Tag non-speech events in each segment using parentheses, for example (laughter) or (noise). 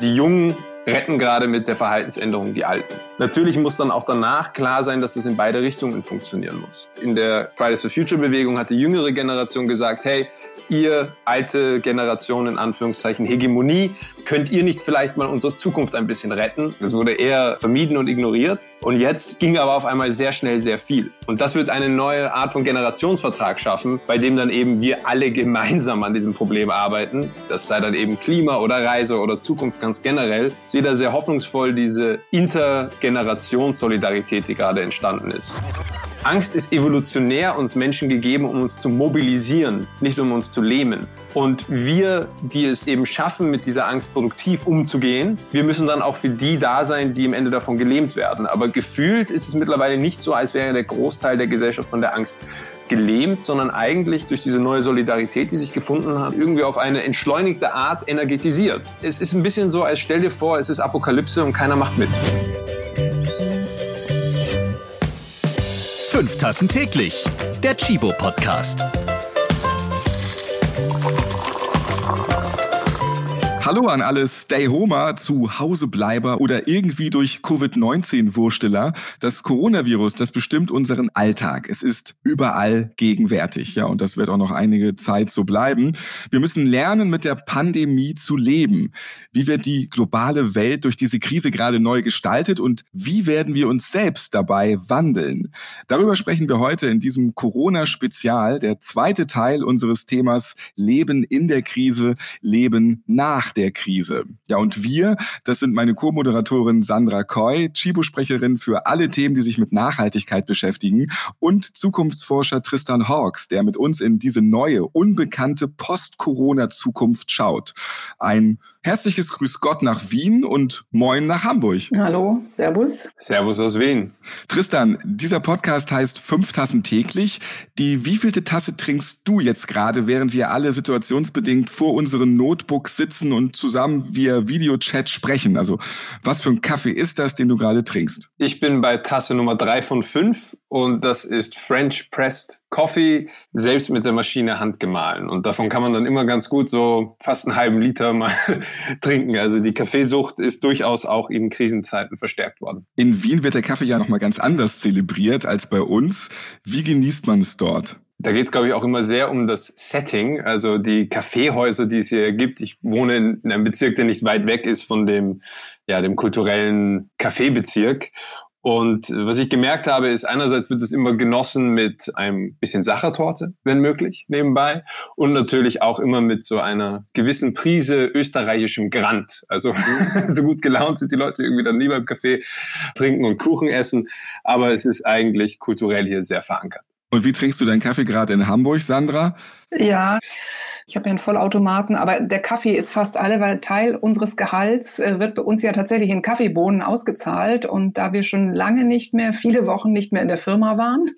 Dijung. Retten gerade mit der Verhaltensänderung die Alten. Natürlich muss dann auch danach klar sein, dass das in beide Richtungen funktionieren muss. In der Fridays for Future Bewegung hat die jüngere Generation gesagt, hey, ihr alte Generation in Anführungszeichen Hegemonie, könnt ihr nicht vielleicht mal unsere Zukunft ein bisschen retten? Das wurde eher vermieden und ignoriert. Und jetzt ging aber auf einmal sehr schnell sehr viel. Und das wird eine neue Art von Generationsvertrag schaffen, bei dem dann eben wir alle gemeinsam an diesem Problem arbeiten. Das sei dann eben Klima oder Reise oder Zukunft ganz generell. Ich sehe da sehr hoffnungsvoll diese Intergenerationssolidarität, die gerade entstanden ist. Angst ist evolutionär uns Menschen gegeben, um uns zu mobilisieren, nicht um uns zu lähmen. Und wir, die es eben schaffen, mit dieser Angst produktiv umzugehen, wir müssen dann auch für die da sein, die am Ende davon gelähmt werden. Aber gefühlt ist es mittlerweile nicht so, als wäre der Großteil der Gesellschaft von der Angst gelähmt, sondern eigentlich durch diese neue Solidarität, die sich gefunden hat, irgendwie auf eine entschleunigte Art energetisiert. Es ist ein bisschen so, als stell dir vor, es ist Apokalypse und keiner macht mit. Fünf Tassen täglich. Der Chibo Podcast. Hallo an alle Stay-Homer, zu Hausebleiber oder irgendwie durch Covid-19-Wursteller. Das Coronavirus, das bestimmt unseren Alltag. Es ist überall gegenwärtig. Ja, und das wird auch noch einige Zeit so bleiben. Wir müssen lernen, mit der Pandemie zu leben. Wie wird die globale Welt durch diese Krise gerade neu gestaltet und wie werden wir uns selbst dabei wandeln? Darüber sprechen wir heute in diesem Corona-Spezial, der zweite Teil unseres Themas Leben in der Krise, Leben nach der Krise. Ja, und wir, das sind meine Co-Moderatorin Sandra Koy, Chibo-Sprecherin für alle Themen, die sich mit Nachhaltigkeit beschäftigen und Zukunftsforscher Tristan Hawks, der mit uns in diese neue, unbekannte Post-Corona-Zukunft schaut. Ein Herzliches Grüß Gott nach Wien und Moin nach Hamburg. Hallo, Servus. Servus aus Wien. Tristan, dieser Podcast heißt Fünf Tassen täglich. Die wievielte Tasse trinkst du jetzt gerade, während wir alle situationsbedingt vor unseren Notebooks sitzen und zusammen via Videochat sprechen? Also, was für ein Kaffee ist das, den du gerade trinkst? Ich bin bei Tasse Nummer drei von fünf und das ist French Pressed Coffee, selbst mit der Maschine handgemahlen. Und davon kann man dann immer ganz gut so fast einen halben Liter mal (laughs) trinken. Also die Kaffeesucht ist durchaus auch in Krisenzeiten verstärkt worden. In Wien wird der Kaffee ja nochmal ganz anders zelebriert als bei uns. Wie genießt man es dort? Da geht es, glaube ich, auch immer sehr um das Setting, also die Kaffeehäuser, die es hier gibt. Ich wohne in einem Bezirk, der nicht weit weg ist von dem, ja, dem kulturellen Kaffeebezirk. Und was ich gemerkt habe, ist einerseits wird es immer genossen mit einem bisschen Sachertorte, wenn möglich, nebenbei. Und natürlich auch immer mit so einer gewissen Prise österreichischem Grant. Also (laughs) so gut gelaunt sind die Leute irgendwie dann lieber im Café trinken und Kuchen essen. Aber es ist eigentlich kulturell hier sehr verankert. Und wie trinkst du deinen Kaffee gerade in Hamburg, Sandra? Ja, ich habe ja einen Vollautomaten, aber der Kaffee ist fast alle, weil Teil unseres Gehalts äh, wird bei uns ja tatsächlich in Kaffeebohnen ausgezahlt. Und da wir schon lange nicht mehr, viele Wochen nicht mehr in der Firma waren,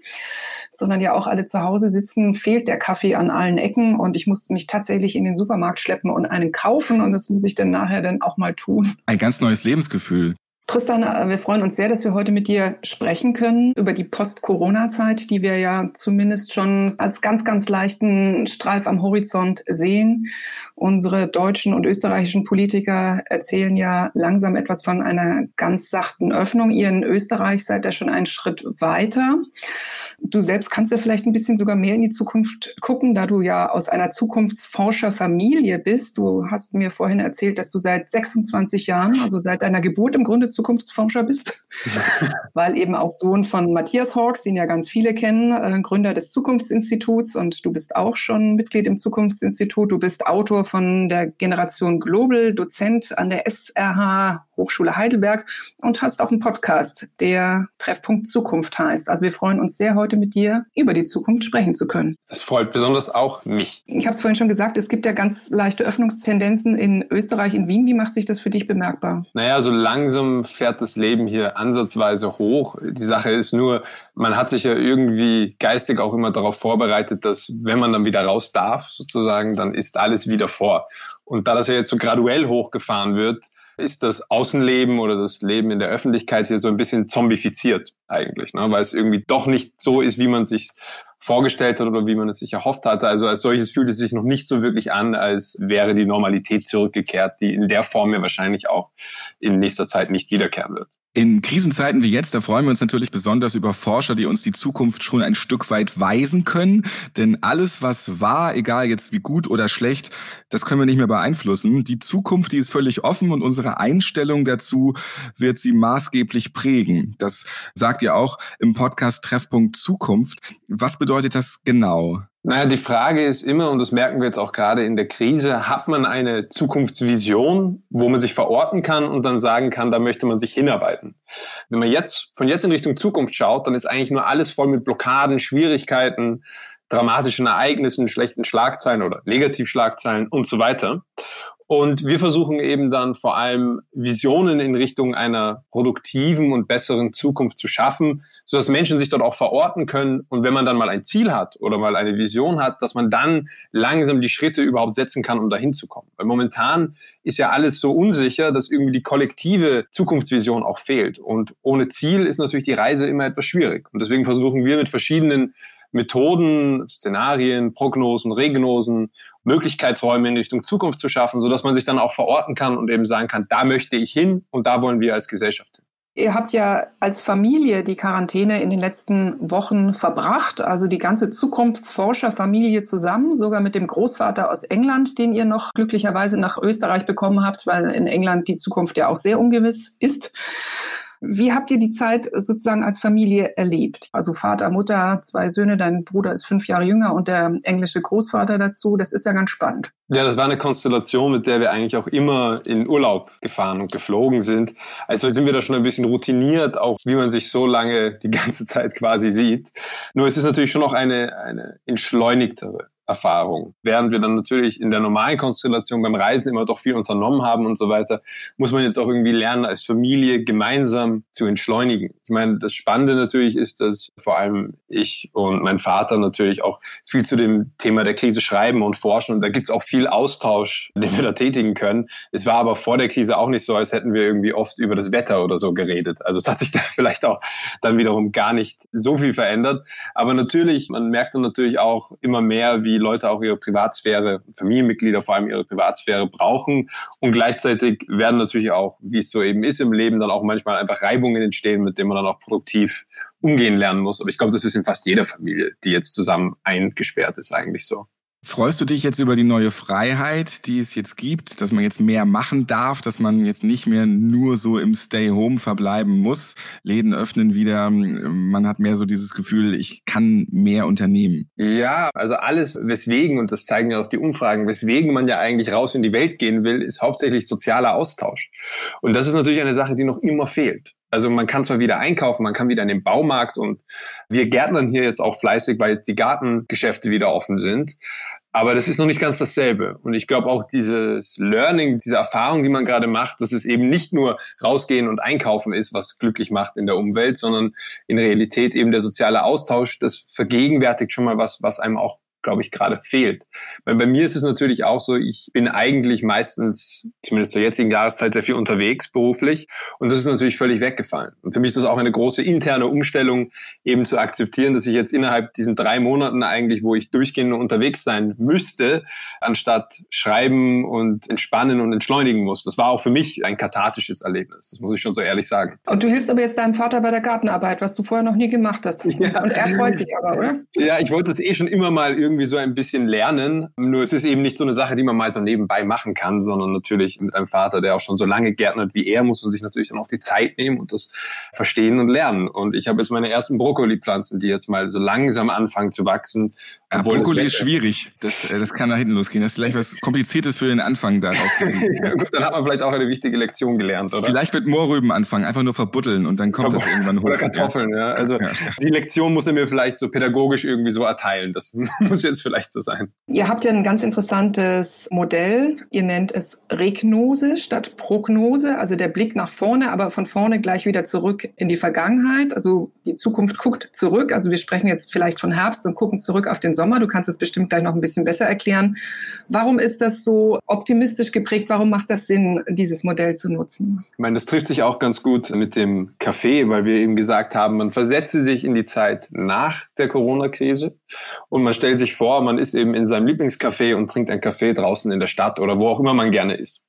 sondern ja auch alle zu Hause sitzen, fehlt der Kaffee an allen Ecken. Und ich muss mich tatsächlich in den Supermarkt schleppen und einen kaufen. Und das muss ich dann nachher dann auch mal tun. Ein ganz neues Lebensgefühl. Tristan, äh, wir freuen uns sehr, dass wir heute mit dir sprechen können über die Post-Corona-Zeit, die wir ja zumindest schon als ganz, ganz leichten Streif am Horizont sehen. Unsere deutschen und österreichischen Politiker erzählen ja langsam etwas von einer ganz sachten Öffnung. Ihr in Österreich seid ja schon einen Schritt weiter. Du selbst kannst ja vielleicht ein bisschen sogar mehr in die Zukunft gucken, da du ja aus einer Zukunftsforscherfamilie bist. Du hast mir vorhin erzählt, dass du seit 26 Jahren, also seit deiner Geburt im Grunde Zukunftsforscher bist, (laughs) weil eben auch Sohn von Matthias Hawks, den ja ganz viele kennen, äh, Gründer des Zukunftsinstituts und du bist auch schon Mitglied im Zukunftsinstitut. Du bist Autor von der Generation Global, Dozent an der SRH Hochschule Heidelberg und hast auch einen Podcast, der Treffpunkt Zukunft heißt. Also wir freuen uns sehr, heute mit dir über die Zukunft sprechen zu können. Das freut besonders auch mich. Ich habe es vorhin schon gesagt, es gibt ja ganz leichte Öffnungstendenzen in Österreich, in Wien. Wie macht sich das für dich bemerkbar? Naja, so langsam fährt das Leben hier ansatzweise hoch. Die Sache ist nur, man hat sich ja irgendwie geistig auch immer darauf vorbereitet, dass wenn man dann wieder raus darf, sozusagen, dann ist alles wieder vor. Und da das ja jetzt so graduell hochgefahren wird, ist das Außenleben oder das Leben in der Öffentlichkeit hier so ein bisschen zombifiziert eigentlich, ne? weil es irgendwie doch nicht so ist, wie man sich vorgestellt hat oder wie man es sich erhofft hatte. Also als solches fühlt es sich noch nicht so wirklich an, als wäre die Normalität zurückgekehrt, die in der Form ja wahrscheinlich auch in nächster Zeit nicht wiederkehren wird. In Krisenzeiten wie jetzt, da freuen wir uns natürlich besonders über Forscher, die uns die Zukunft schon ein Stück weit weisen können. Denn alles, was war, egal jetzt wie gut oder schlecht, das können wir nicht mehr beeinflussen. Die Zukunft, die ist völlig offen und unsere Einstellung dazu wird sie maßgeblich prägen. Das sagt ihr auch im Podcast Treffpunkt Zukunft. Was bedeutet das genau? Naja, die Frage ist immer, und das merken wir jetzt auch gerade in der Krise, hat man eine Zukunftsvision, wo man sich verorten kann und dann sagen kann, da möchte man sich hinarbeiten. Wenn man jetzt von jetzt in Richtung Zukunft schaut, dann ist eigentlich nur alles voll mit Blockaden, Schwierigkeiten, dramatischen Ereignissen, schlechten Schlagzeilen oder Negativschlagzeilen und so weiter. Und wir versuchen eben dann vor allem Visionen in Richtung einer produktiven und besseren Zukunft zu schaffen, sodass Menschen sich dort auch verorten können. Und wenn man dann mal ein Ziel hat oder mal eine Vision hat, dass man dann langsam die Schritte überhaupt setzen kann, um dahin zu kommen. Weil momentan ist ja alles so unsicher, dass irgendwie die kollektive Zukunftsvision auch fehlt. Und ohne Ziel ist natürlich die Reise immer etwas schwierig. Und deswegen versuchen wir mit verschiedenen Methoden, Szenarien, Prognosen, Regnosen, Möglichkeitsräume in Richtung Zukunft zu schaffen, sodass man sich dann auch verorten kann und eben sagen kann, da möchte ich hin und da wollen wir als Gesellschaft hin. Ihr habt ja als Familie die Quarantäne in den letzten Wochen verbracht, also die ganze Zukunftsforscherfamilie zusammen, sogar mit dem Großvater aus England, den ihr noch glücklicherweise nach Österreich bekommen habt, weil in England die Zukunft ja auch sehr ungewiss ist. Wie habt ihr die Zeit sozusagen als Familie erlebt? Also Vater, Mutter, zwei Söhne, dein Bruder ist fünf Jahre jünger und der englische Großvater dazu. Das ist ja ganz spannend. Ja, das war eine Konstellation, mit der wir eigentlich auch immer in Urlaub gefahren und geflogen sind. Also sind wir da schon ein bisschen routiniert, auch wie man sich so lange die ganze Zeit quasi sieht. Nur es ist natürlich schon noch eine, eine entschleunigtere Erfahrung. Während wir dann natürlich in der normalen Konstellation beim Reisen immer doch viel unternommen haben und so weiter, muss man jetzt auch irgendwie lernen, als Familie gemeinsam zu entschleunigen. Ich meine, das Spannende natürlich ist, dass vor allem ich und mein Vater natürlich auch viel zu dem Thema der Krise schreiben und forschen und da gibt es auch viel Austausch, den wir da tätigen können. Es war aber vor der Krise auch nicht so, als hätten wir irgendwie oft über das Wetter oder so geredet. Also es hat sich (laughs) da vielleicht auch dann wiederum gar nicht so viel verändert. Aber natürlich, man merkt dann natürlich auch immer mehr, wie Leute auch ihre Privatsphäre, Familienmitglieder vor allem ihre Privatsphäre brauchen. Und gleichzeitig werden natürlich auch, wie es so eben ist im Leben, dann auch manchmal einfach Reibungen entstehen, mit denen man dann auch produktiv umgehen lernen muss. Aber ich glaube, das ist in fast jeder Familie, die jetzt zusammen eingesperrt ist, eigentlich so. Freust du dich jetzt über die neue Freiheit, die es jetzt gibt, dass man jetzt mehr machen darf, dass man jetzt nicht mehr nur so im Stay-Home verbleiben muss, Läden öffnen wieder, man hat mehr so dieses Gefühl, ich kann mehr unternehmen? Ja, also alles, weswegen, und das zeigen ja auch die Umfragen, weswegen man ja eigentlich raus in die Welt gehen will, ist hauptsächlich sozialer Austausch. Und das ist natürlich eine Sache, die noch immer fehlt. Also man kann zwar wieder einkaufen, man kann wieder in den Baumarkt und wir gärtnern hier jetzt auch fleißig, weil jetzt die Gartengeschäfte wieder offen sind. Aber das ist noch nicht ganz dasselbe. Und ich glaube auch dieses Learning, diese Erfahrung, die man gerade macht, dass es eben nicht nur rausgehen und einkaufen ist, was glücklich macht in der Umwelt, sondern in Realität eben der soziale Austausch, das vergegenwärtigt schon mal was, was einem auch glaube ich, gerade fehlt. Weil bei mir ist es natürlich auch so, ich bin eigentlich meistens, zumindest zur jetzigen Jahreszeit, sehr viel unterwegs beruflich und das ist natürlich völlig weggefallen. Und für mich ist das auch eine große interne Umstellung, eben zu akzeptieren, dass ich jetzt innerhalb diesen drei Monaten eigentlich, wo ich durchgehend unterwegs sein müsste, anstatt schreiben und entspannen und entschleunigen muss. Das war auch für mich ein kathartisches Erlebnis, das muss ich schon so ehrlich sagen. Und du hilfst aber jetzt deinem Vater bei der Gartenarbeit, was du vorher noch nie gemacht hast. Ja. Und er freut sich aber, oder? Ja, ich wollte es eh schon immer mal irgendwie irgendwie so ein bisschen lernen. Nur es ist eben nicht so eine Sache, die man mal so nebenbei machen kann, sondern natürlich mit einem Vater, der auch schon so lange gärtnert wie er, muss man sich natürlich dann auch die Zeit nehmen und das verstehen und lernen. Und ich habe jetzt meine ersten Brokkoli-Pflanzen, die jetzt mal so langsam anfangen zu wachsen. Ja, Brokkoli ist schwierig. Das, äh, das kann nach hinten losgehen. Das ist vielleicht was Kompliziertes für den Anfang daraus. (laughs) ja, gut, dann hat man vielleicht auch eine wichtige Lektion gelernt, oder? Vielleicht mit Mohrrüben anfangen, einfach nur verbuddeln und dann kommt das irgendwann hoch. Oder Kartoffeln, ja. Also die Lektion muss er mir vielleicht so pädagogisch irgendwie so erteilen. Das (laughs) muss muss jetzt vielleicht so sein. Ihr habt ja ein ganz interessantes Modell. Ihr nennt es Regnose statt Prognose, also der Blick nach vorne, aber von vorne gleich wieder zurück in die Vergangenheit. Also die Zukunft guckt zurück. Also wir sprechen jetzt vielleicht von Herbst und gucken zurück auf den Sommer. Du kannst es bestimmt gleich noch ein bisschen besser erklären. Warum ist das so optimistisch geprägt? Warum macht das Sinn, dieses Modell zu nutzen? Ich meine, das trifft sich auch ganz gut mit dem Kaffee, weil wir eben gesagt haben, man versetze sich in die Zeit nach der Corona-Krise und man stellt sich vor, man ist eben in seinem Lieblingscafé und trinkt ein Kaffee draußen in der Stadt oder wo auch immer man gerne ist.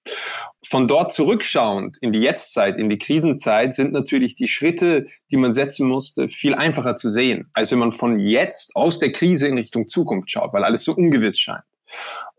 Von dort zurückschauend in die Jetztzeit, in die Krisenzeit, sind natürlich die Schritte, die man setzen musste, viel einfacher zu sehen, als wenn man von jetzt aus der Krise in Richtung Zukunft schaut, weil alles so ungewiss scheint.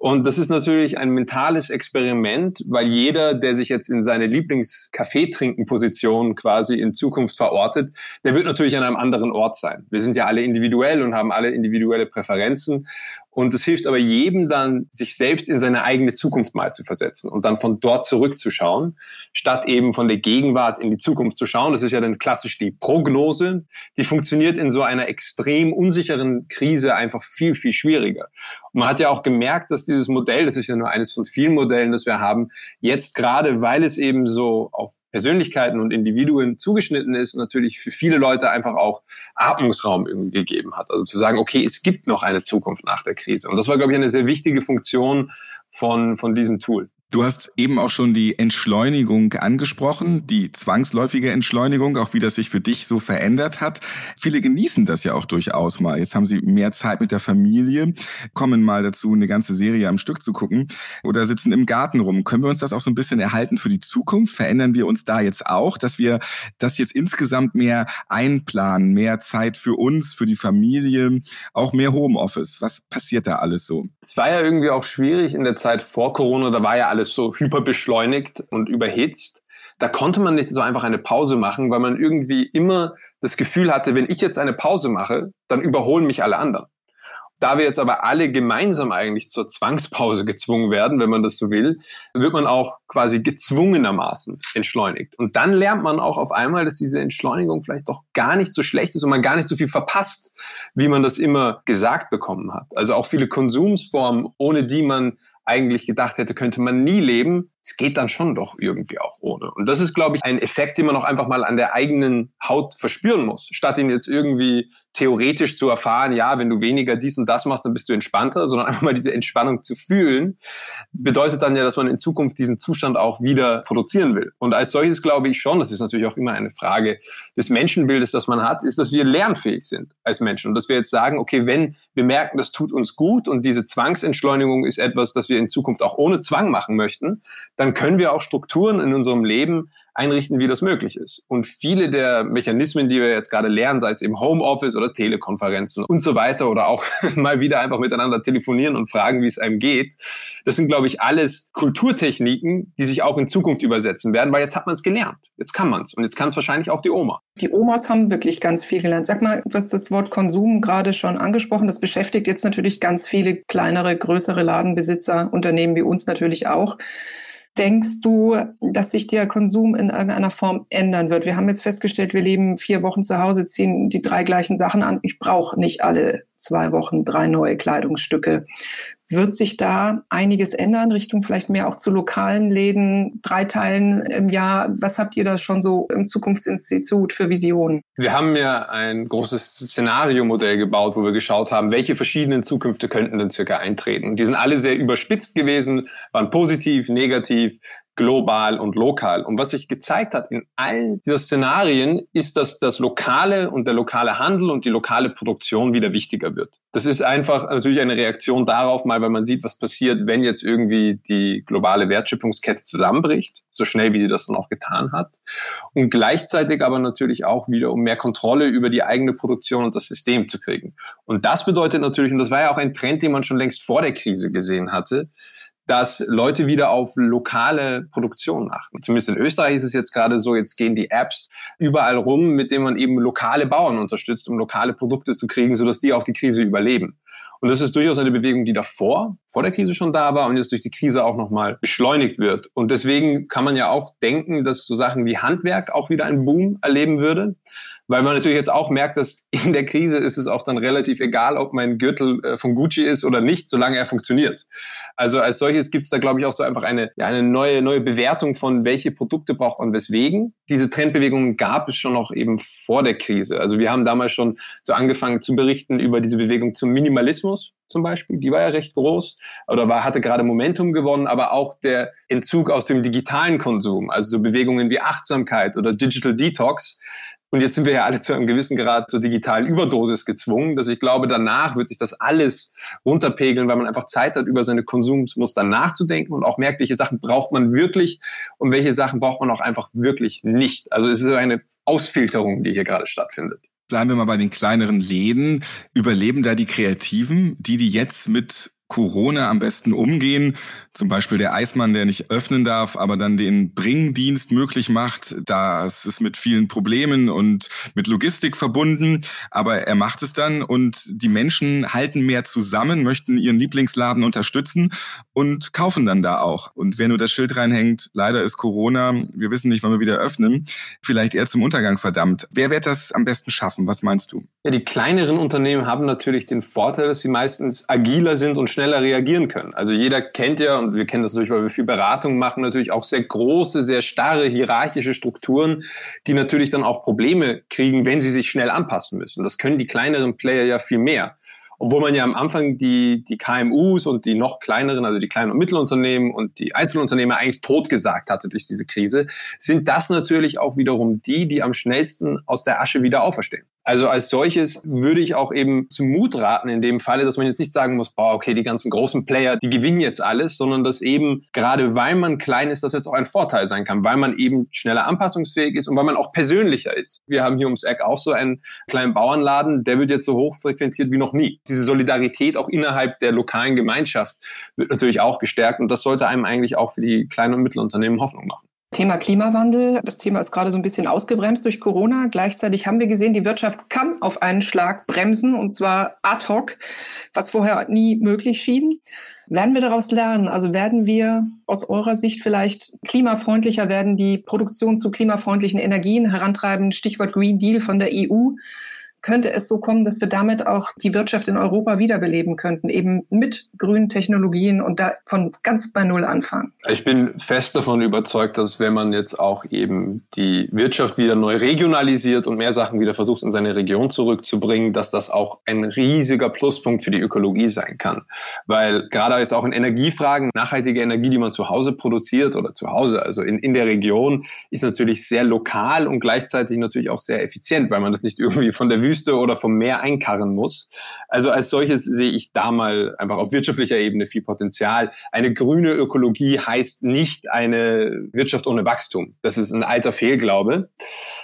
Und das ist natürlich ein mentales Experiment, weil jeder, der sich jetzt in seine Lieblings-Kaffeetrinken-Position quasi in Zukunft verortet, der wird natürlich an einem anderen Ort sein. Wir sind ja alle individuell und haben alle individuelle Präferenzen. Und es hilft aber jedem dann, sich selbst in seine eigene Zukunft mal zu versetzen und dann von dort zurückzuschauen, statt eben von der Gegenwart in die Zukunft zu schauen. Das ist ja dann klassisch die Prognose. Die funktioniert in so einer extrem unsicheren Krise einfach viel, viel schwieriger. Man hat ja auch gemerkt, dass dieses Modell, das ist ja nur eines von vielen Modellen, das wir haben, jetzt gerade, weil es eben so auf Persönlichkeiten und Individuen zugeschnitten ist, natürlich für viele Leute einfach auch Atmungsraum irgendwie gegeben hat. Also zu sagen, okay, es gibt noch eine Zukunft nach der Krise. Und das war, glaube ich, eine sehr wichtige Funktion von, von diesem Tool. Du hast eben auch schon die Entschleunigung angesprochen, die zwangsläufige Entschleunigung, auch wie das sich für dich so verändert hat. Viele genießen das ja auch durchaus mal. Jetzt haben sie mehr Zeit mit der Familie, kommen mal dazu, eine ganze Serie am Stück zu gucken oder sitzen im Garten rum. Können wir uns das auch so ein bisschen erhalten für die Zukunft? Verändern wir uns da jetzt auch, dass wir das jetzt insgesamt mehr einplanen, mehr Zeit für uns, für die Familie, auch mehr Homeoffice? Was passiert da alles so? Es war ja irgendwie auch schwierig in der Zeit vor Corona, da war ja alles alles so hyperbeschleunigt und überhitzt. Da konnte man nicht so einfach eine Pause machen, weil man irgendwie immer das Gefühl hatte, wenn ich jetzt eine Pause mache, dann überholen mich alle anderen. Da wir jetzt aber alle gemeinsam eigentlich zur Zwangspause gezwungen werden, wenn man das so will, wird man auch quasi gezwungenermaßen entschleunigt. Und dann lernt man auch auf einmal, dass diese Entschleunigung vielleicht doch gar nicht so schlecht ist und man gar nicht so viel verpasst, wie man das immer gesagt bekommen hat. Also auch viele Konsumsformen, ohne die man eigentlich gedacht hätte, könnte man nie leben, es geht dann schon doch irgendwie auch ohne. Und das ist, glaube ich, ein Effekt, den man auch einfach mal an der eigenen Haut verspüren muss, statt ihn jetzt irgendwie theoretisch zu erfahren, ja, wenn du weniger dies und das machst, dann bist du entspannter, sondern (laughs) einfach mal diese Entspannung zu fühlen, bedeutet dann ja, dass man in Zukunft diesen Zustand auch wieder produzieren will. Und als solches glaube ich schon, das ist natürlich auch immer eine Frage des Menschenbildes, das man hat, ist, dass wir lernfähig sind als Menschen und dass wir jetzt sagen, okay, wenn wir merken, das tut uns gut und diese Zwangsentschleunigung ist etwas, das wir in Zukunft auch ohne Zwang machen möchten, dann können wir auch Strukturen in unserem Leben einrichten, wie das möglich ist. Und viele der Mechanismen, die wir jetzt gerade lernen, sei es eben Homeoffice oder Telekonferenzen und so weiter oder auch (laughs) mal wieder einfach miteinander telefonieren und fragen, wie es einem geht, das sind, glaube ich, alles Kulturtechniken, die sich auch in Zukunft übersetzen werden, weil jetzt hat man es gelernt. Jetzt kann man es. Und jetzt kann es wahrscheinlich auch die Oma. Die Omas haben wirklich ganz viel gelernt. Sag mal, du hast das Wort Konsum gerade schon angesprochen. Das beschäftigt jetzt natürlich ganz viele kleinere, größere Ladenbesitzer, Unternehmen wie uns natürlich auch. Denkst du, dass sich der Konsum in irgendeiner Form ändern wird? Wir haben jetzt festgestellt, wir leben vier Wochen zu Hause, ziehen die drei gleichen Sachen an. Ich brauche nicht alle zwei Wochen drei neue Kleidungsstücke. Wird sich da einiges ändern, Richtung vielleicht mehr auch zu lokalen Läden, drei Teilen im Jahr? Was habt ihr da schon so im Zukunftsinstitut für Visionen? Wir haben ja ein großes Szenariomodell gebaut, wo wir geschaut haben, welche verschiedenen Zukünfte könnten denn circa eintreten. Die sind alle sehr überspitzt gewesen, waren positiv, negativ, global und lokal. Und was sich gezeigt hat in allen dieser Szenarien, ist, dass das lokale und der lokale Handel und die lokale Produktion wieder wichtiger wird. Das ist einfach natürlich eine Reaktion darauf, mal weil man sieht, was passiert, wenn jetzt irgendwie die globale Wertschöpfungskette zusammenbricht, so schnell wie sie das dann auch getan hat. Und gleichzeitig aber natürlich auch wieder, um mehr Kontrolle über die eigene Produktion und das System zu kriegen. Und das bedeutet natürlich, und das war ja auch ein Trend, den man schon längst vor der Krise gesehen hatte, dass Leute wieder auf lokale Produktion achten. Zumindest in Österreich ist es jetzt gerade so, jetzt gehen die Apps überall rum, mit denen man eben lokale Bauern unterstützt, um lokale Produkte zu kriegen, sodass die auch die Krise überleben. Und das ist durchaus eine Bewegung, die davor, vor der Krise schon da war und jetzt durch die Krise auch nochmal beschleunigt wird. Und deswegen kann man ja auch denken, dass so Sachen wie Handwerk auch wieder einen Boom erleben würde, weil man natürlich jetzt auch merkt, dass in der Krise ist es auch dann relativ egal, ob mein Gürtel äh, von Gucci ist oder nicht, solange er funktioniert. Also als solches gibt es da, glaube ich, auch so einfach eine, ja, eine neue, neue Bewertung von, welche Produkte braucht man weswegen. Diese Trendbewegungen gab es schon noch eben vor der Krise. Also wir haben damals schon so angefangen zu berichten über diese Bewegung zum Minimalismus zum Beispiel, die war ja recht groß oder war, hatte gerade Momentum gewonnen, aber auch der Entzug aus dem digitalen Konsum, also so Bewegungen wie Achtsamkeit oder Digital Detox, und jetzt sind wir ja alle zu einem gewissen Grad zur digitalen Überdosis gezwungen, dass ich glaube, danach wird sich das alles runterpegeln, weil man einfach Zeit hat, über seine Konsummuster nachzudenken und auch merkt, welche Sachen braucht man wirklich und welche Sachen braucht man auch einfach wirklich nicht. Also es ist eine Ausfilterung, die hier gerade stattfindet. Bleiben wir mal bei den kleineren Läden. Überleben da die Kreativen, die, die jetzt mit Corona am besten umgehen. Zum Beispiel der Eismann, der nicht öffnen darf, aber dann den Bringdienst möglich macht. Das ist mit vielen Problemen und mit Logistik verbunden, aber er macht es dann und die Menschen halten mehr zusammen, möchten ihren Lieblingsladen unterstützen und kaufen dann da auch. Und wer nur das Schild reinhängt, leider ist Corona, wir wissen nicht, wann wir wieder öffnen, vielleicht eher zum Untergang verdammt. Wer wird das am besten schaffen? Was meinst du? Ja, die kleineren Unternehmen haben natürlich den Vorteil, dass sie meistens agiler sind und schneller reagieren können. Also jeder kennt ja und wir kennen das natürlich, weil wir viel Beratung machen, natürlich auch sehr große, sehr starre hierarchische Strukturen, die natürlich dann auch Probleme kriegen, wenn sie sich schnell anpassen müssen. Das können die kleineren Player ja viel mehr. Obwohl man ja am Anfang die, die KMUs und die noch kleineren, also die kleinen und Mittelunternehmen und die Einzelunternehmer eigentlich totgesagt hatte durch diese Krise, sind das natürlich auch wiederum die, die am schnellsten aus der Asche wieder auferstehen. Also als solches würde ich auch eben zum Mut raten in dem Falle, dass man jetzt nicht sagen muss, boah, okay, die ganzen großen Player, die gewinnen jetzt alles, sondern dass eben gerade weil man klein ist, das jetzt auch ein Vorteil sein kann, weil man eben schneller anpassungsfähig ist und weil man auch persönlicher ist. Wir haben hier ums Eck auch so einen kleinen Bauernladen, der wird jetzt so hoch frequentiert wie noch nie. Diese Solidarität auch innerhalb der lokalen Gemeinschaft wird natürlich auch gestärkt und das sollte einem eigentlich auch für die kleinen und Mittelunternehmen Hoffnung machen. Thema Klimawandel. Das Thema ist gerade so ein bisschen ausgebremst durch Corona. Gleichzeitig haben wir gesehen, die Wirtschaft kann auf einen Schlag bremsen und zwar ad hoc, was vorher nie möglich schien. Werden wir daraus lernen? Also werden wir aus eurer Sicht vielleicht klimafreundlicher werden, die Produktion zu klimafreundlichen Energien herantreiben? Stichwort Green Deal von der EU könnte es so kommen, dass wir damit auch die Wirtschaft in Europa wiederbeleben könnten, eben mit grünen Technologien und da von ganz bei Null anfangen. Ich bin fest davon überzeugt, dass wenn man jetzt auch eben die Wirtschaft wieder neu regionalisiert und mehr Sachen wieder versucht, in seine Region zurückzubringen, dass das auch ein riesiger Pluspunkt für die Ökologie sein kann. Weil gerade jetzt auch in Energiefragen, nachhaltige Energie, die man zu Hause produziert oder zu Hause, also in, in der Region, ist natürlich sehr lokal und gleichzeitig natürlich auch sehr effizient, weil man das nicht irgendwie von der Wüste Wüste oder vom Meer einkarren muss. Also als solches sehe ich da mal einfach auf wirtschaftlicher Ebene viel Potenzial. Eine grüne Ökologie heißt nicht eine Wirtschaft ohne Wachstum. Das ist ein alter Fehlglaube.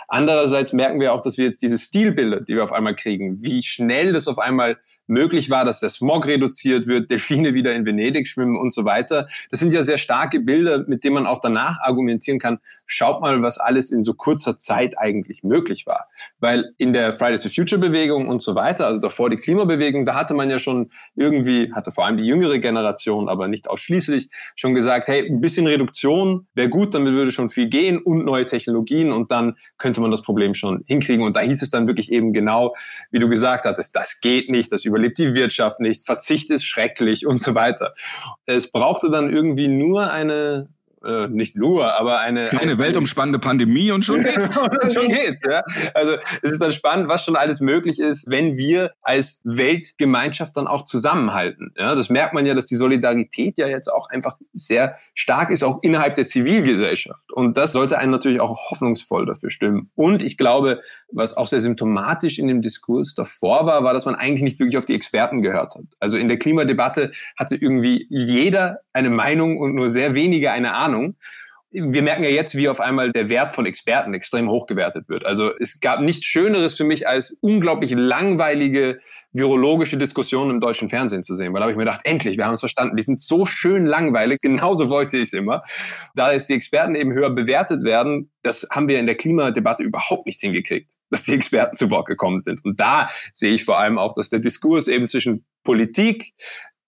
Andererseits merken wir auch, dass wir jetzt diese Stilbilder, die wir auf einmal kriegen, wie schnell das auf einmal möglich war, dass der Smog reduziert wird, Delfine wieder in Venedig schwimmen und so weiter. Das sind ja sehr starke Bilder, mit denen man auch danach argumentieren kann, schaut mal, was alles in so kurzer Zeit eigentlich möglich war. Weil in der Fridays for Future Bewegung und so weiter, also davor die Klimabewegung, da hatte man ja schon irgendwie, hatte vor allem die jüngere Generation, aber nicht ausschließlich, schon gesagt, hey, ein bisschen Reduktion wäre gut, damit würde schon viel gehen und neue Technologien und dann könnte man das Problem schon hinkriegen. Und da hieß es dann wirklich eben genau, wie du gesagt hattest, das geht nicht, das über überlebt die Wirtschaft nicht, Verzicht ist schrecklich und so weiter. Es brauchte dann irgendwie nur eine äh, nicht nur, aber eine eine, eine weltumspannende Pandemie und schon geht's. (laughs) schon geht's, ja. Also es ist dann spannend, was schon alles möglich ist, wenn wir als Weltgemeinschaft dann auch zusammenhalten. Ja, das merkt man ja, dass die Solidarität ja jetzt auch einfach sehr stark ist, auch innerhalb der Zivilgesellschaft. Und das sollte einen natürlich auch hoffnungsvoll dafür stimmen. Und ich glaube, was auch sehr symptomatisch in dem Diskurs davor war, war, dass man eigentlich nicht wirklich auf die Experten gehört hat. Also in der Klimadebatte hatte irgendwie jeder eine Meinung und nur sehr wenige eine Ahnung wir merken ja jetzt, wie auf einmal der Wert von Experten extrem hochgewertet wird. Also es gab nichts Schöneres für mich, als unglaublich langweilige virologische Diskussionen im deutschen Fernsehen zu sehen. Weil da habe ich mir gedacht, endlich, wir haben es verstanden. Die sind so schön langweilig. (laughs) Genauso wollte ich es immer. Da jetzt die Experten eben höher bewertet werden, das haben wir in der Klimadebatte überhaupt nicht hingekriegt, dass die Experten zu Wort gekommen sind. Und da sehe ich vor allem auch, dass der Diskurs eben zwischen Politik,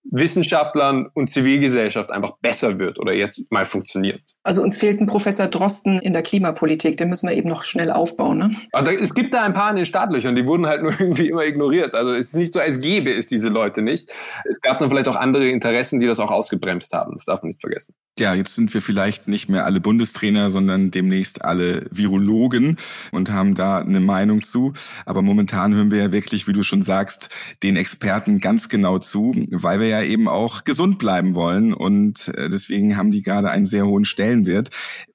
Wissenschaftlern und Zivilgesellschaft einfach besser wird oder jetzt mal funktioniert. Also uns fehlt ein Professor Drosten in der Klimapolitik, den müssen wir eben noch schnell aufbauen. Ne? Aber es gibt da ein paar in den Startlöchern, die wurden halt nur (laughs) irgendwie immer ignoriert. Also es ist nicht so, als gäbe es diese Leute nicht. Es gab dann vielleicht auch andere Interessen, die das auch ausgebremst haben. Das darf man nicht vergessen. Ja, jetzt sind wir vielleicht nicht mehr alle Bundestrainer, sondern demnächst alle Virologen und haben da eine Meinung zu. Aber momentan hören wir ja wirklich, wie du schon sagst, den Experten ganz genau zu, weil wir ja eben auch gesund bleiben wollen. Und äh, deswegen haben die gerade einen sehr hohen Stellenwert wird,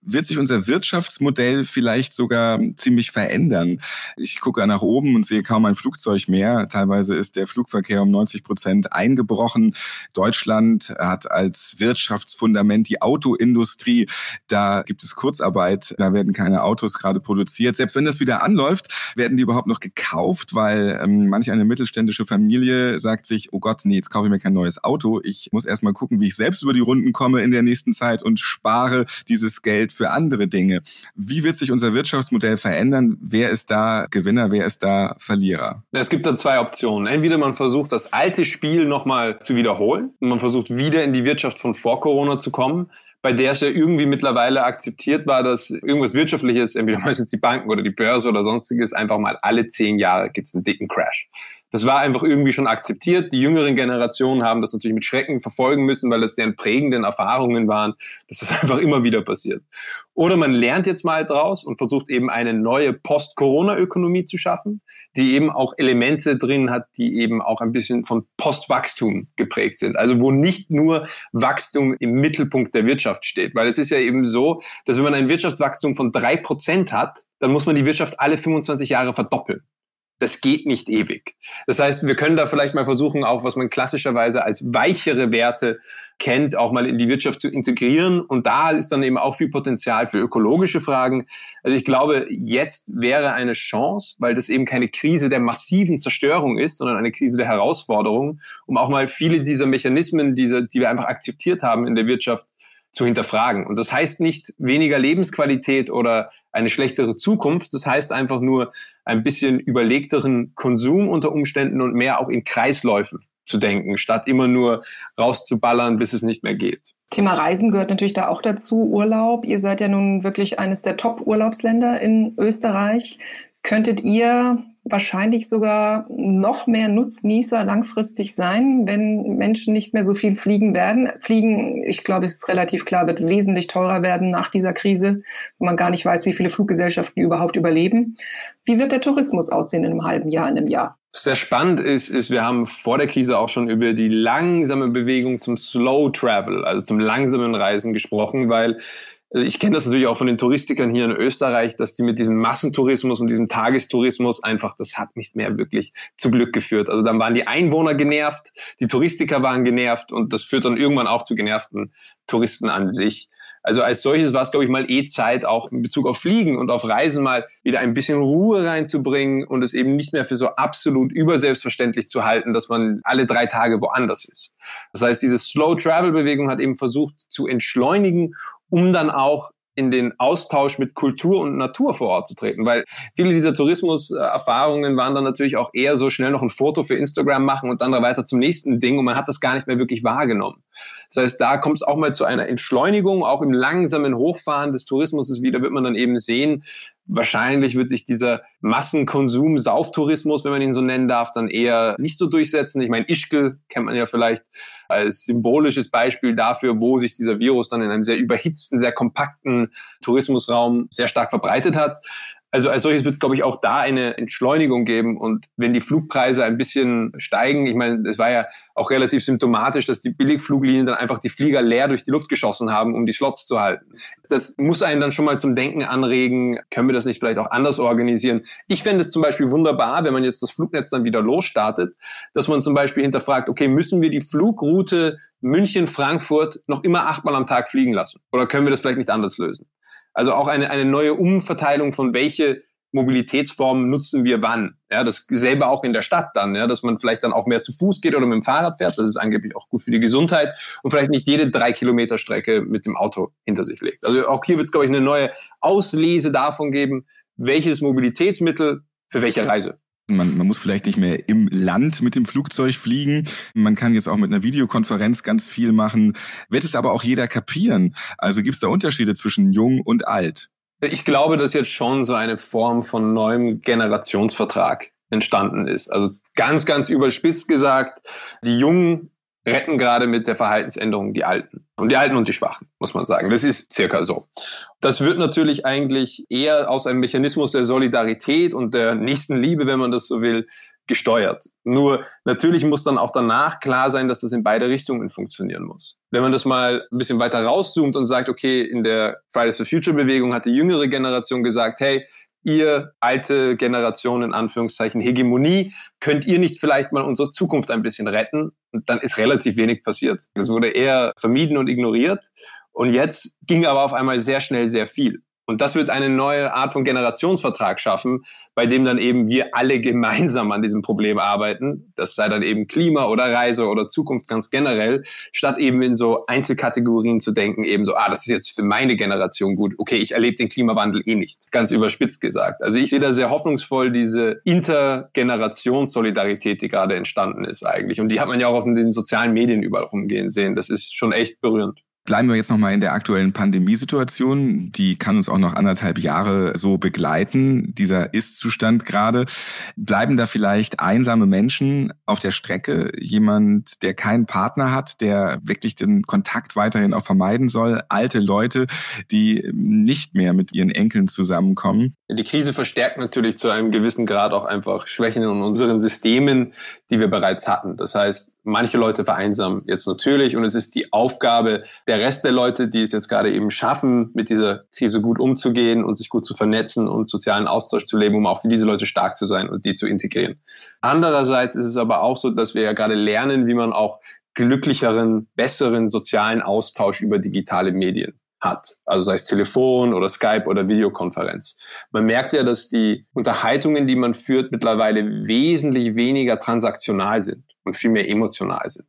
wird sich unser Wirtschaftsmodell vielleicht sogar ziemlich verändern. Ich gucke nach oben und sehe kaum ein Flugzeug mehr. Teilweise ist der Flugverkehr um 90 Prozent eingebrochen. Deutschland hat als Wirtschaftsfundament die Autoindustrie. Da gibt es Kurzarbeit, da werden keine Autos gerade produziert. Selbst wenn das wieder anläuft, werden die überhaupt noch gekauft, weil ähm, manch eine mittelständische Familie sagt sich, oh Gott, nee, jetzt kaufe ich mir kein neues Auto. Ich muss erst mal gucken, wie ich selbst über die Runden komme in der nächsten Zeit und spare dieses Geld für andere Dinge. Wie wird sich unser Wirtschaftsmodell verändern? Wer ist da Gewinner, wer ist da Verlierer? Es gibt da zwei Optionen. Entweder man versucht, das alte Spiel nochmal zu wiederholen man versucht wieder in die Wirtschaft von vor Corona zu kommen bei der es ja irgendwie mittlerweile akzeptiert war, dass irgendwas Wirtschaftliches, entweder (laughs) meistens die Banken oder die Börse oder sonstiges, einfach mal alle zehn Jahre gibt es einen dicken Crash. Das war einfach irgendwie schon akzeptiert. Die jüngeren Generationen haben das natürlich mit Schrecken verfolgen müssen, weil das deren prägenden Erfahrungen waren, das (laughs) einfach immer wieder passiert. Oder man lernt jetzt mal draus und versucht eben eine neue Post-Corona-Ökonomie zu schaffen, die eben auch Elemente drin hat, die eben auch ein bisschen von Postwachstum geprägt sind. Also wo nicht nur Wachstum im Mittelpunkt der Wirtschaft steht. Weil es ist ja eben so, dass wenn man ein Wirtschaftswachstum von drei Prozent hat, dann muss man die Wirtschaft alle 25 Jahre verdoppeln das geht nicht ewig. Das heißt, wir können da vielleicht mal versuchen, auch was man klassischerweise als weichere Werte kennt, auch mal in die Wirtschaft zu integrieren. Und da ist dann eben auch viel Potenzial für ökologische Fragen. Also ich glaube, jetzt wäre eine Chance, weil das eben keine Krise der massiven Zerstörung ist, sondern eine Krise der Herausforderung, um auch mal viele dieser Mechanismen, diese, die wir einfach akzeptiert haben in der Wirtschaft, zu hinterfragen. Und das heißt nicht weniger Lebensqualität oder eine schlechtere Zukunft. Das heißt einfach nur ein bisschen überlegteren Konsum unter Umständen und mehr auch in Kreisläufen zu denken, statt immer nur rauszuballern, bis es nicht mehr geht. Thema Reisen gehört natürlich da auch dazu. Urlaub. Ihr seid ja nun wirklich eines der Top-Urlaubsländer in Österreich. Könntet ihr wahrscheinlich sogar noch mehr Nutznießer langfristig sein, wenn Menschen nicht mehr so viel fliegen werden. Fliegen, ich glaube, ist relativ klar, wird wesentlich teurer werden nach dieser Krise, wenn man gar nicht weiß, wie viele Fluggesellschaften überhaupt überleben. Wie wird der Tourismus aussehen in einem halben Jahr, in einem Jahr? sehr spannend ist, ist, wir haben vor der Krise auch schon über die langsame Bewegung zum Slow Travel, also zum langsamen Reisen gesprochen, weil ich kenne das natürlich auch von den Touristikern hier in Österreich, dass die mit diesem Massentourismus und diesem Tagestourismus einfach, das hat nicht mehr wirklich zu Glück geführt. Also dann waren die Einwohner genervt, die Touristiker waren genervt und das führt dann irgendwann auch zu genervten Touristen an sich. Also als solches war es, glaube ich, mal eh Zeit, auch in Bezug auf Fliegen und auf Reisen mal wieder ein bisschen Ruhe reinzubringen und es eben nicht mehr für so absolut überselbstverständlich zu halten, dass man alle drei Tage woanders ist. Das heißt, diese Slow-Travel-Bewegung hat eben versucht zu entschleunigen um dann auch in den Austausch mit Kultur und Natur vor Ort zu treten. Weil viele dieser Tourismuserfahrungen waren dann natürlich auch eher so schnell noch ein Foto für Instagram machen und dann weiter zum nächsten Ding und man hat das gar nicht mehr wirklich wahrgenommen. Das heißt, da kommt es auch mal zu einer Entschleunigung, auch im langsamen Hochfahren des Tourismus wieder wird man dann eben sehen, Wahrscheinlich wird sich dieser Massenkonsum, Sauftourismus, wenn man ihn so nennen darf, dann eher nicht so durchsetzen. Ich meine, Ischgl kennt man ja vielleicht als symbolisches Beispiel dafür, wo sich dieser Virus dann in einem sehr überhitzten, sehr kompakten Tourismusraum sehr stark verbreitet hat. Also als solches wird es, glaube ich, auch da eine Entschleunigung geben. Und wenn die Flugpreise ein bisschen steigen, ich meine, es war ja auch relativ symptomatisch, dass die Billigfluglinien dann einfach die Flieger leer durch die Luft geschossen haben, um die Slots zu halten. Das muss einen dann schon mal zum Denken anregen, können wir das nicht vielleicht auch anders organisieren? Ich fände es zum Beispiel wunderbar, wenn man jetzt das Flugnetz dann wieder losstartet, dass man zum Beispiel hinterfragt, okay, müssen wir die Flugroute München-Frankfurt noch immer achtmal am Tag fliegen lassen? Oder können wir das vielleicht nicht anders lösen? Also auch eine, eine neue Umverteilung von welche Mobilitätsformen nutzen wir wann. Ja, dasselbe auch in der Stadt dann, ja, dass man vielleicht dann auch mehr zu Fuß geht oder mit dem Fahrrad fährt. Das ist angeblich auch gut für die Gesundheit und vielleicht nicht jede drei Kilometer Strecke mit dem Auto hinter sich legt. Also auch hier wird es, glaube ich, eine neue Auslese davon geben, welches Mobilitätsmittel für welche Reise Man, man muss vielleicht nicht mehr im Land mit dem Flugzeug fliegen. Man kann jetzt auch mit einer Videokonferenz ganz viel machen. Wird es aber auch jeder kapieren? Also gibt es da Unterschiede zwischen jung und alt? Ich glaube, dass jetzt schon so eine Form von neuem Generationsvertrag entstanden ist. Also ganz, ganz überspitzt gesagt, die Jungen retten gerade mit der Verhaltensänderung die Alten. Und die Alten und die Schwachen, muss man sagen. Das ist circa so. Das wird natürlich eigentlich eher aus einem Mechanismus der Solidarität und der Nächstenliebe, wenn man das so will, gesteuert. Nur natürlich muss dann auch danach klar sein, dass das in beide Richtungen funktionieren muss. Wenn man das mal ein bisschen weiter rauszoomt und sagt, okay, in der Fridays for Future Bewegung hat die jüngere Generation gesagt, hey, ihr alte Generation in Anführungszeichen Hegemonie, könnt ihr nicht vielleicht mal unsere Zukunft ein bisschen retten? Und dann ist relativ wenig passiert. Es wurde eher vermieden und ignoriert. Und jetzt ging aber auf einmal sehr schnell sehr viel. Und das wird eine neue Art von Generationsvertrag schaffen, bei dem dann eben wir alle (laughs) gemeinsam an diesem Problem arbeiten. Das sei dann eben Klima oder Reise oder Zukunft ganz generell, statt eben in so Einzelkategorien zu denken, eben so, ah, das ist jetzt für meine Generation gut. Okay, ich erlebe den Klimawandel eh nicht. Ganz überspitzt gesagt. Also ich sehe da sehr hoffnungsvoll diese Intergenerationssolidarität, die gerade entstanden ist eigentlich. Und die hat man ja auch auf den sozialen Medien überall rumgehen sehen. Das ist schon echt berührend. Bleiben wir jetzt nochmal in der aktuellen Pandemiesituation. Die kann uns auch noch anderthalb Jahre so begleiten, dieser Ist-Zustand gerade. Bleiben da vielleicht einsame Menschen auf der Strecke? Jemand, der keinen Partner hat, der wirklich den Kontakt weiterhin auch vermeiden soll? Alte Leute, die nicht mehr mit ihren Enkeln zusammenkommen? Die Krise verstärkt natürlich zu einem gewissen Grad auch einfach Schwächen in unseren Systemen, die wir bereits hatten. Das heißt, manche Leute vereinsamen jetzt natürlich und es ist die Aufgabe der Rest der Leute, die es jetzt gerade eben schaffen, mit dieser Krise gut umzugehen und sich gut zu vernetzen und sozialen Austausch zu leben, um auch für diese Leute stark zu sein und die zu integrieren. Andererseits ist es aber auch so, dass wir ja gerade lernen, wie man auch glücklicheren, besseren sozialen Austausch über digitale Medien hat. Also sei es Telefon oder Skype oder Videokonferenz. Man merkt ja, dass die Unterhaltungen, die man führt, mittlerweile wesentlich weniger transaktional sind und viel mehr emotional sind.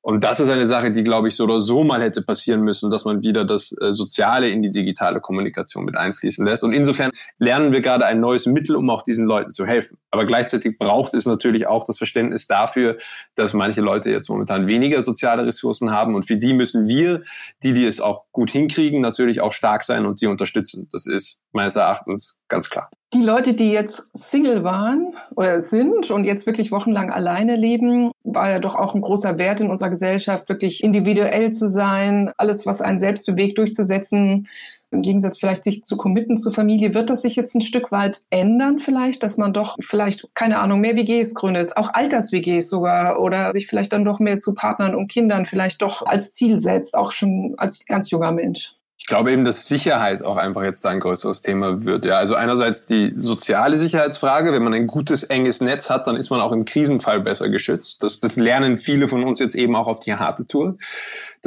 Und das ist eine Sache, die, glaube ich, so oder so mal hätte passieren müssen, dass man wieder das äh, Soziale in die digitale Kommunikation mit einfließen lässt. Und insofern lernen wir gerade ein neues Mittel, um auch diesen Leuten zu helfen. Aber gleichzeitig braucht es natürlich auch das Verständnis dafür, dass manche Leute jetzt momentan weniger soziale Ressourcen haben. Und für die müssen wir, die, die es auch gut hinkriegen, natürlich auch stark sein und die unterstützen. Das ist meines Erachtens ganz klar. Die Leute, die jetzt Single waren oder sind und jetzt wirklich wochenlang alleine leben, war ja doch auch ein großer Wert in unserer Gesellschaft, wirklich individuell zu sein, alles, was einen selbst bewegt, durchzusetzen. Im Gegensatz vielleicht sich zu committen zur Familie, wird das sich jetzt ein Stück weit ändern vielleicht, dass man doch vielleicht, keine Ahnung, mehr WGs gründet, auch Alters-WGs sogar oder sich vielleicht dann doch mehr zu Partnern und Kindern vielleicht doch als Ziel setzt, auch schon als ganz junger Mensch glaube eben, dass Sicherheit auch einfach jetzt da ein größeres Thema wird. Ja, also einerseits die soziale Sicherheitsfrage. Wenn man ein gutes, enges Netz hat, dann ist man auch im Krisenfall besser geschützt. Das, das lernen viele von uns jetzt eben auch auf die harte Tour.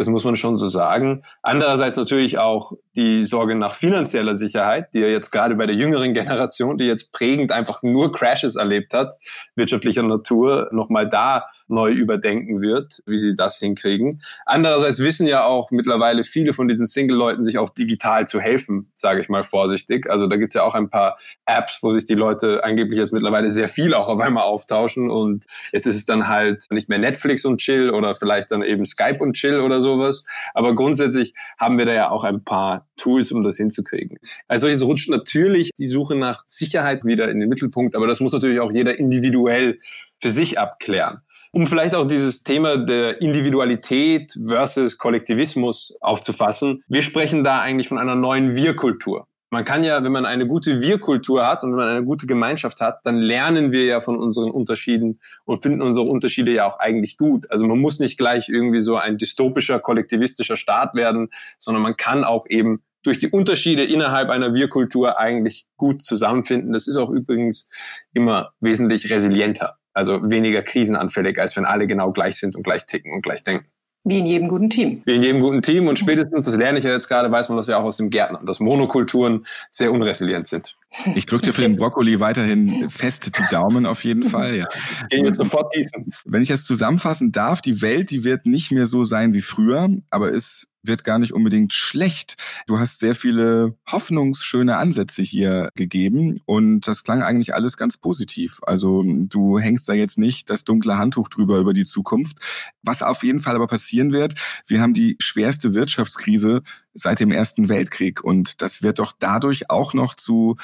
Das muss man schon so sagen. Andererseits natürlich auch die Sorge nach finanzieller Sicherheit, die ja jetzt gerade bei der jüngeren Generation, die jetzt prägend einfach nur Crashes erlebt hat, wirtschaftlicher Natur, nochmal da neu überdenken wird, wie sie das hinkriegen. Andererseits wissen ja auch mittlerweile viele von diesen Single-Leuten sich auch digital zu helfen, sage ich mal vorsichtig. Also da gibt's ja auch ein paar Apps, wo sich die Leute angeblich jetzt mittlerweile sehr viel auch auf einmal austauschen und jetzt ist es dann halt nicht mehr Netflix und Chill oder vielleicht dann eben Skype und Chill oder sowas. Aber grundsätzlich haben wir da ja auch ein paar Tools, um das hinzukriegen. Also es rutscht natürlich die Suche nach Sicherheit wieder in den Mittelpunkt, aber das muss natürlich auch jeder individuell für sich abklären. Um vielleicht auch dieses Thema der Individualität versus Kollektivismus aufzufassen, wir sprechen da eigentlich von einer neuen Wir-Kultur. Man kann ja, wenn man eine gute Wir-Kultur hat und wenn man eine gute Gemeinschaft hat, dann lernen wir ja von unseren Unterschieden und finden unsere Unterschiede ja auch eigentlich gut. Also man muss nicht gleich irgendwie so ein dystopischer, kollektivistischer Staat werden, sondern man kann auch eben durch die Unterschiede innerhalb einer Wir-Kultur eigentlich gut zusammenfinden. Das ist auch übrigens immer wesentlich resilienter, also weniger krisenanfällig, als wenn alle genau gleich sind und gleich ticken und gleich denken. Wie in jedem guten Team. Wie in jedem guten Team. Und spätestens, das lerne ich ja jetzt gerade, weiß man das ja auch aus dem Gärtnern, dass Monokulturen sehr unresilient sind. Ich drücke dir für den Brokkoli weiterhin fest die Daumen auf jeden Fall. Ja. Gehen jetzt sofort gießen. Wenn ich das zusammenfassen darf, die Welt, die wird nicht mehr so sein wie früher, aber es wird gar nicht unbedingt schlecht. Du hast sehr viele hoffnungsschöne Ansätze hier gegeben und das klang eigentlich alles ganz positiv. Also du hängst da jetzt nicht das dunkle Handtuch drüber über die Zukunft. Was auf jeden Fall aber passieren wird, wir haben die schwerste Wirtschaftskrise seit dem Ersten Weltkrieg und das wird doch dadurch auch noch zu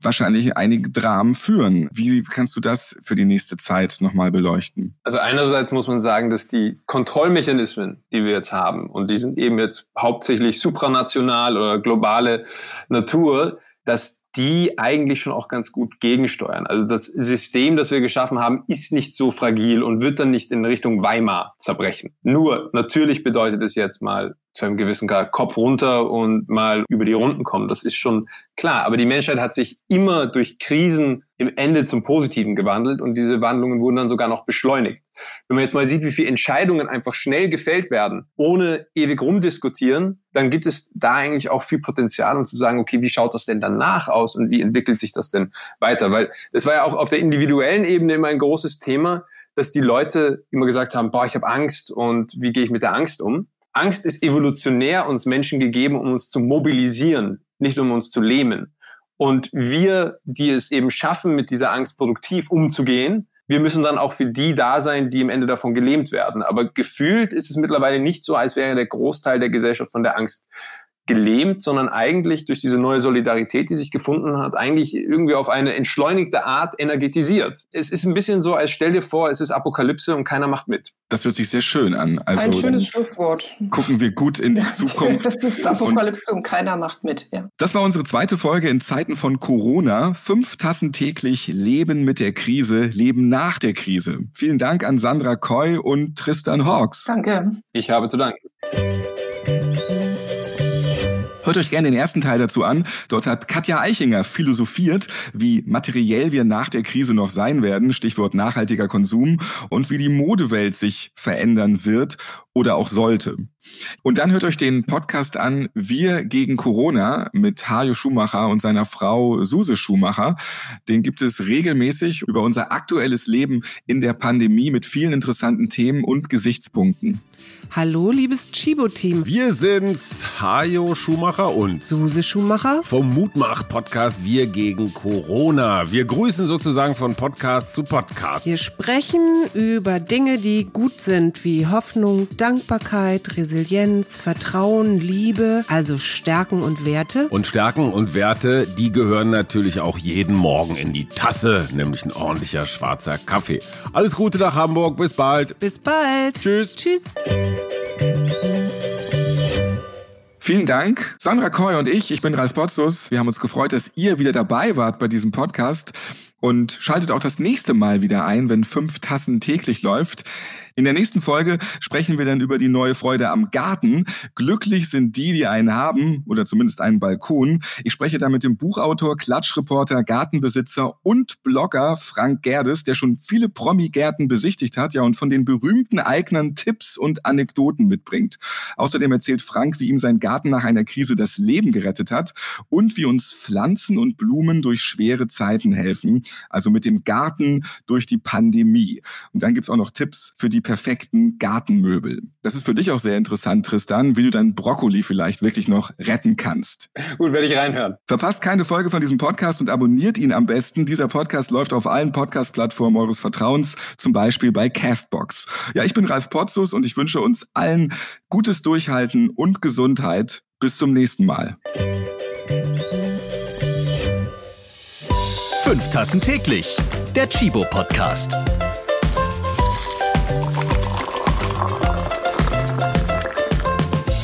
wahrscheinlich einige Dramen führen. Wie kannst du das für die nächste Zeit nochmal beleuchten? Also einerseits muss man sagen, dass die Kontrollmechanismen, die wir jetzt haben, und die sind eben jetzt hauptsächlich supranational oder globale Natur, dass die eigentlich schon auch ganz gut gegensteuern. Also das System, das wir geschaffen haben, ist nicht so fragil und wird dann nicht in Richtung Weimar zerbrechen. Nur natürlich bedeutet es jetzt mal zu einem gewissen Grad Kopf runter und mal über die Runden kommen. Das ist schon klar. Aber die Menschheit hat sich immer durch Krisen im Ende zum Positiven gewandelt und diese Wandlungen wurden dann sogar noch beschleunigt. Wenn man jetzt mal sieht, wie viele Entscheidungen einfach schnell gefällt werden, ohne ewig rumdiskutieren, dann gibt es da eigentlich auch viel Potenzial, um zu sagen, okay, wie schaut das denn danach aus und wie entwickelt sich das denn weiter? Weil es war ja auch auf der individuellen Ebene immer ein großes Thema, dass die Leute immer gesagt haben, boah, ich habe Angst und wie gehe ich mit der Angst um? Angst ist evolutionär uns Menschen gegeben, um uns zu mobilisieren, nicht um uns zu lähmen. Und wir, die es eben schaffen, mit dieser Angst produktiv umzugehen, wir müssen dann auch für die da sein, die im Ende davon gelähmt werden. Aber gefühlt ist es mittlerweile nicht so, als wäre der Großteil der Gesellschaft von der Angst gelähmt, sondern eigentlich durch diese neue Solidarität, die sich gefunden hat, eigentlich irgendwie auf eine entschleunigte Art energetisiert. Es ist ein bisschen so, als stell dir vor, es ist Apokalypse und keiner macht mit. Das hört sich sehr schön an. Also ein schönes Schlusswort. Gucken wir gut in die Zukunft. Das ist Apokalypse und, und keiner macht mit. Ja. Das war unsere zweite Folge in Zeiten von Corona. Fünf Tassen täglich Leben mit der Krise, Leben nach der Krise. Vielen Dank an Sandra Koy und Tristan Hawks. Danke. Ich habe zu danken. Hört euch gerne den ersten Teil dazu an. Dort hat Katja Eichinger philosophiert, wie materiell wir nach der Krise noch sein werden, Stichwort nachhaltiger Konsum, und wie die Modewelt sich verändern wird oder auch sollte. Und dann hört euch den Podcast an Wir gegen Corona mit Hajo Schumacher und seiner Frau Suse Schumacher. Den gibt es regelmäßig über unser aktuelles Leben in der Pandemie mit vielen interessanten Themen und Gesichtspunkten. Hallo, liebes Chibo-Team. Wir sind Hajo Schumacher und Suse Schumacher vom Mutmach-Podcast Wir gegen Corona. Wir grüßen sozusagen von Podcast zu Podcast. Wir sprechen über Dinge, die gut sind, wie Hoffnung, Dankbarkeit, Resilienz, Vertrauen, Liebe, also Stärken und Werte. Und Stärken und Werte, die gehören natürlich auch jeden Morgen in die Tasse, nämlich ein ordentlicher schwarzer Kaffee. Alles Gute nach Hamburg, bis bald. Bis bald. Tschüss. Tschüss. Vielen Dank, Sandra Koy und ich. Ich bin Ralf Potzus. Wir haben uns gefreut, dass ihr wieder dabei wart bei diesem Podcast und schaltet auch das nächste Mal wieder ein, wenn fünf Tassen täglich läuft. In der nächsten Folge sprechen wir dann über die neue Freude am Garten. Glücklich sind die, die einen haben oder zumindest einen Balkon. Ich spreche da mit dem Buchautor, Klatschreporter, Gartenbesitzer und Blogger Frank Gerdes, der schon viele Promi-Gärten besichtigt hat, ja, und von den berühmten Eignern Tipps und Anekdoten mitbringt. Außerdem erzählt Frank, wie ihm sein Garten nach einer Krise das Leben gerettet hat und wie uns Pflanzen und Blumen durch schwere Zeiten helfen. Also mit dem Garten durch die Pandemie. Und dann gibt's auch noch Tipps für die perfekten Gartenmöbel. Das ist für dich auch sehr interessant, Tristan, wie du deinen Brokkoli vielleicht wirklich noch retten kannst. Gut, werde ich reinhören. Verpasst keine Folge von diesem Podcast und abonniert ihn am besten. Dieser Podcast läuft auf allen Podcast-Plattformen eures Vertrauens, zum Beispiel bei Castbox. Ja, ich bin Ralf Potzus und ich wünsche uns allen gutes Durchhalten und Gesundheit. Bis zum nächsten Mal. Fünf Tassen täglich. Der Chibo Podcast.